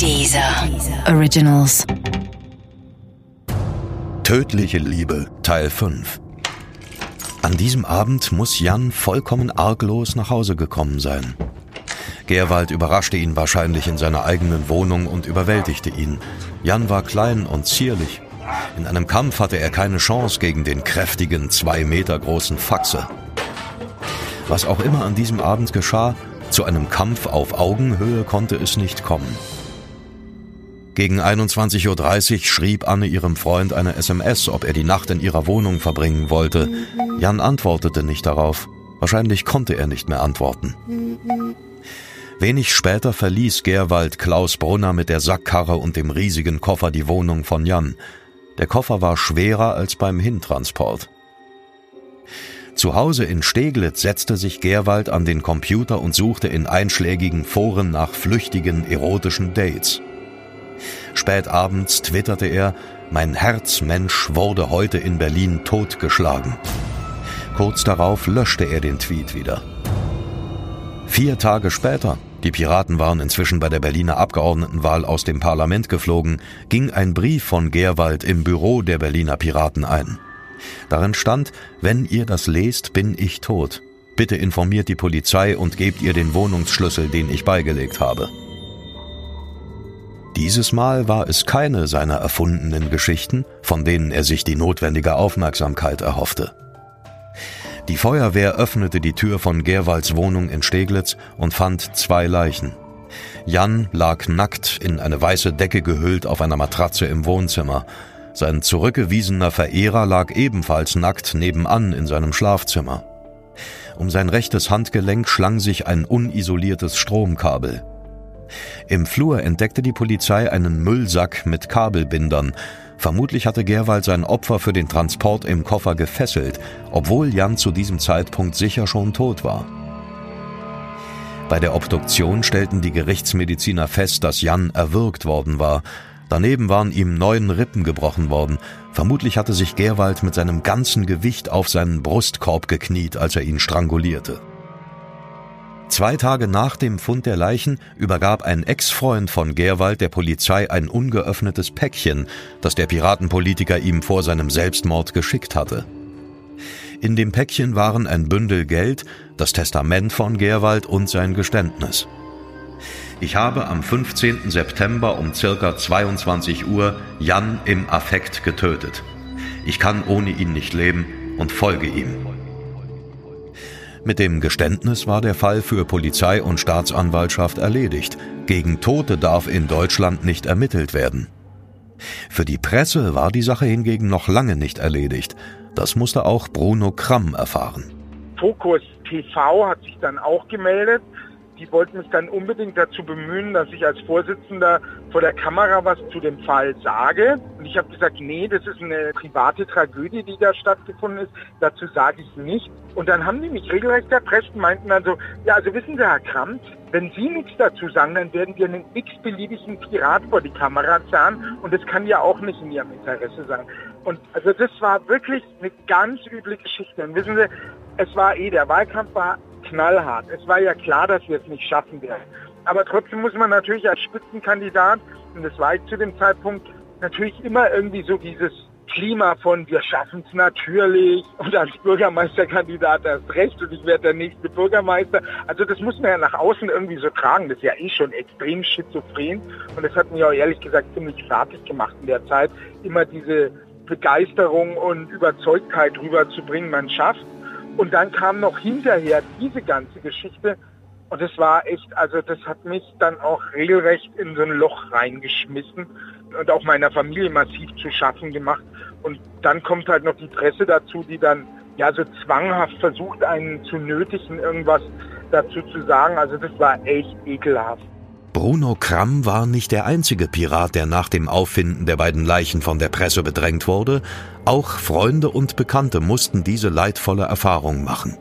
Dieser Originals. Tödliche Liebe Teil 5 An diesem Abend muss Jan vollkommen arglos nach Hause gekommen sein. Gerwald überraschte ihn wahrscheinlich in seiner eigenen Wohnung und überwältigte ihn. Jan war klein und zierlich. In einem Kampf hatte er keine Chance gegen den kräftigen, zwei Meter großen Faxe. Was auch immer an diesem Abend geschah, zu einem Kampf auf Augenhöhe konnte es nicht kommen. Gegen 21.30 Uhr schrieb Anne ihrem Freund eine SMS, ob er die Nacht in ihrer Wohnung verbringen wollte. Jan antwortete nicht darauf. Wahrscheinlich konnte er nicht mehr antworten. Wenig später verließ Gerwald Klaus Brunner mit der Sackkarre und dem riesigen Koffer die Wohnung von Jan. Der Koffer war schwerer als beim Hintransport. Zu Hause in Steglitz setzte sich Gerwald an den Computer und suchte in einschlägigen Foren nach flüchtigen erotischen Dates. Spät abends twitterte er, mein Herzmensch wurde heute in Berlin totgeschlagen. Kurz darauf löschte er den Tweet wieder. Vier Tage später, die Piraten waren inzwischen bei der Berliner Abgeordnetenwahl aus dem Parlament geflogen, ging ein Brief von Gerwald im Büro der Berliner Piraten ein. Darin stand, wenn ihr das lest, bin ich tot. Bitte informiert die Polizei und gebt ihr den Wohnungsschlüssel, den ich beigelegt habe. Dieses Mal war es keine seiner erfundenen Geschichten, von denen er sich die notwendige Aufmerksamkeit erhoffte. Die Feuerwehr öffnete die Tür von Gerwalds Wohnung in Steglitz und fand zwei Leichen. Jan lag nackt in eine weiße Decke gehüllt auf einer Matratze im Wohnzimmer. Sein zurückgewiesener Verehrer lag ebenfalls nackt nebenan in seinem Schlafzimmer. Um sein rechtes Handgelenk schlang sich ein unisoliertes Stromkabel. Im Flur entdeckte die Polizei einen Müllsack mit Kabelbindern. Vermutlich hatte Gerwald sein Opfer für den Transport im Koffer gefesselt, obwohl Jan zu diesem Zeitpunkt sicher schon tot war. Bei der Obduktion stellten die Gerichtsmediziner fest, dass Jan erwürgt worden war. Daneben waren ihm neun Rippen gebrochen worden. Vermutlich hatte sich Gerwald mit seinem ganzen Gewicht auf seinen Brustkorb gekniet, als er ihn strangulierte. Zwei Tage nach dem Fund der Leichen übergab ein Ex-Freund von Gerwald der Polizei ein ungeöffnetes Päckchen, das der Piratenpolitiker ihm vor seinem Selbstmord geschickt hatte. In dem Päckchen waren ein Bündel Geld, das Testament von Gerwald und sein Geständnis. Ich habe am 15. September um circa 22 Uhr Jan im Affekt getötet. Ich kann ohne ihn nicht leben und folge ihm. Mit dem Geständnis war der Fall für Polizei und Staatsanwaltschaft erledigt. Gegen Tote darf in Deutschland nicht ermittelt werden. Für die Presse war die Sache hingegen noch lange nicht erledigt. Das musste auch Bruno Kramm erfahren. Fokus TV hat sich dann auch gemeldet die wollten mich dann unbedingt dazu bemühen, dass ich als Vorsitzender vor der Kamera was zu dem Fall sage. Ich habe gesagt, nee, das ist eine private Tragödie, die da stattgefunden ist. Dazu sage ich nichts. Und dann haben die mich regelrecht erpresst und meinten dann so, ja, also wissen Sie, Herr Kramt, wenn Sie nichts dazu sagen, dann werden wir einen x-beliebigen Pirat vor die Kamera zahlen und das kann ja auch nicht in Ihrem Interesse sein. Und also das war wirklich eine ganz üble Geschichte. Und wissen Sie, es war eh, der Wahlkampf war knallhart. Es war ja klar, dass wir es nicht schaffen werden. Aber trotzdem muss man natürlich als Spitzenkandidat, und das war ich zu dem Zeitpunkt, natürlich immer irgendwie so dieses Klima von wir schaffen es natürlich und als Bürgermeisterkandidat erst recht und ich werde der nächste Bürgermeister. Also das muss man ja nach außen irgendwie so tragen. Das ist ja eh schon extrem schizophren und das hat mich auch ehrlich gesagt ziemlich fertig gemacht in der Zeit, immer diese Begeisterung und Überzeugtheit rüberzubringen, man schafft. Und dann kam noch hinterher diese ganze Geschichte und es war echt, also das hat mich dann auch regelrecht in so ein Loch reingeschmissen und auch meiner Familie massiv zu schaffen gemacht. Und dann kommt halt noch die Presse dazu, die dann ja so zwanghaft versucht, einen zu nötigen, irgendwas dazu zu sagen. Also das war echt ekelhaft. Bruno Kramm war nicht der einzige Pirat, der nach dem Auffinden der beiden Leichen von der Presse bedrängt wurde. Auch Freunde und Bekannte mussten diese leidvolle Erfahrung machen.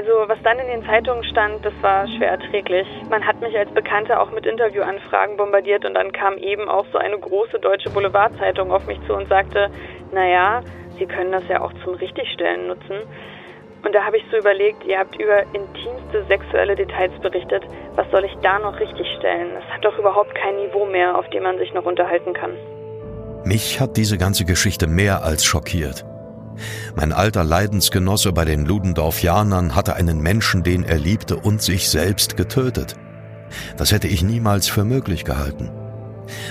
Also was dann in den Zeitungen stand, das war schwer erträglich. Man hat mich als Bekannte auch mit Interviewanfragen bombardiert und dann kam eben auch so eine große deutsche Boulevardzeitung auf mich zu und sagte, naja, Sie können das ja auch zum Richtigstellen nutzen. Und da habe ich so überlegt, ihr habt über intimste sexuelle Details berichtet. Was soll ich da noch richtig stellen? Es hat doch überhaupt kein Niveau mehr, auf dem man sich noch unterhalten kann. Mich hat diese ganze Geschichte mehr als schockiert. Mein alter Leidensgenosse bei den Ludendorffianern hatte einen Menschen, den er liebte und sich selbst getötet. Das hätte ich niemals für möglich gehalten.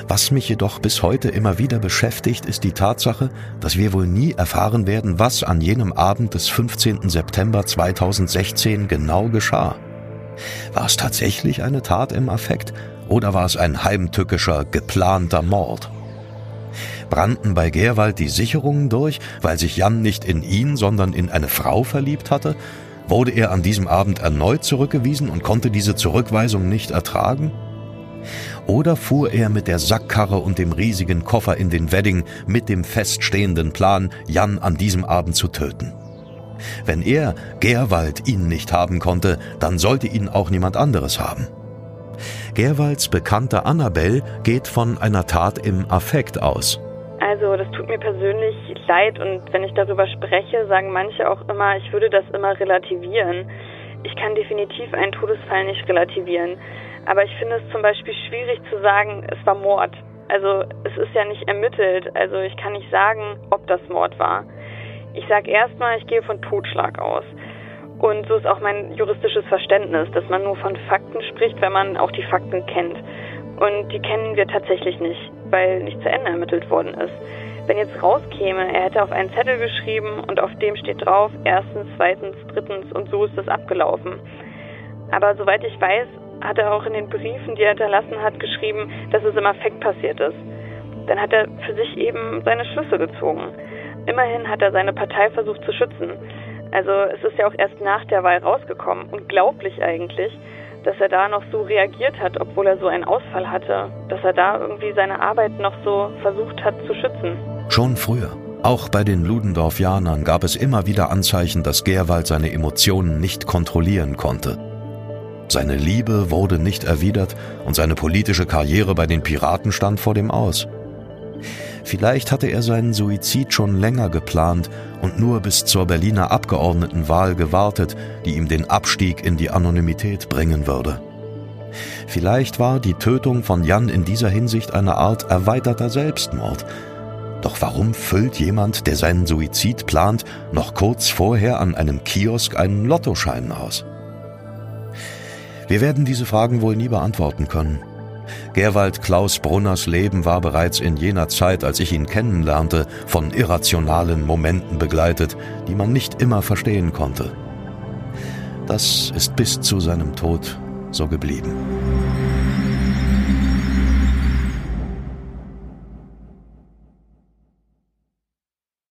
Was mich jedoch bis heute immer wieder beschäftigt, ist die Tatsache, dass wir wohl nie erfahren werden, was an jenem Abend des 15. September 2016 genau geschah. War es tatsächlich eine Tat im Affekt oder war es ein heimtückischer, geplanter Mord? Brannten bei Gerwald die Sicherungen durch, weil sich Jan nicht in ihn, sondern in eine Frau verliebt hatte? Wurde er an diesem Abend erneut zurückgewiesen und konnte diese Zurückweisung nicht ertragen? Oder fuhr er mit der Sackkarre und dem riesigen Koffer in den Wedding mit dem feststehenden Plan, Jan an diesem Abend zu töten? Wenn er, Gerwald, ihn nicht haben konnte, dann sollte ihn auch niemand anderes haben. Gerwalds Bekannte Annabelle geht von einer Tat im Affekt aus. Also das tut mir persönlich leid und wenn ich darüber spreche, sagen manche auch immer, ich würde das immer relativieren. Ich kann definitiv einen Todesfall nicht relativieren. Aber ich finde es zum Beispiel schwierig zu sagen, es war Mord. Also es ist ja nicht ermittelt. Also ich kann nicht sagen, ob das Mord war. Ich sage erstmal, ich gehe von Totschlag aus. Und so ist auch mein juristisches Verständnis, dass man nur von Fakten spricht, wenn man auch die Fakten kennt. Und die kennen wir tatsächlich nicht, weil nicht zu Ende ermittelt worden ist. Wenn jetzt rauskäme, er hätte auf einen Zettel geschrieben und auf dem steht drauf, erstens, zweitens, drittens und so ist es abgelaufen. Aber soweit ich weiß, hat er auch in den Briefen, die er hinterlassen hat, geschrieben, dass es im Affekt passiert ist. Dann hat er für sich eben seine Schlüsse gezogen. Immerhin hat er seine Partei versucht zu schützen. Also es ist ja auch erst nach der Wahl rausgekommen. Unglaublich eigentlich, dass er da noch so reagiert hat, obwohl er so einen Ausfall hatte. Dass er da irgendwie seine Arbeit noch so versucht hat zu schützen. Schon früher. Auch bei den Ludendorffianern gab es immer wieder Anzeichen, dass Gerwald seine Emotionen nicht kontrollieren konnte. Seine Liebe wurde nicht erwidert und seine politische Karriere bei den Piraten stand vor dem Aus. Vielleicht hatte er seinen Suizid schon länger geplant und nur bis zur Berliner Abgeordnetenwahl gewartet, die ihm den Abstieg in die Anonymität bringen würde. Vielleicht war die Tötung von Jan in dieser Hinsicht eine Art erweiterter Selbstmord. Doch warum füllt jemand, der seinen Suizid plant, noch kurz vorher an einem Kiosk einen Lottoschein aus? Wir werden diese Fragen wohl nie beantworten können. Gerwald Klaus Brunners Leben war bereits in jener Zeit, als ich ihn kennenlernte, von irrationalen Momenten begleitet, die man nicht immer verstehen konnte. Das ist bis zu seinem Tod so geblieben.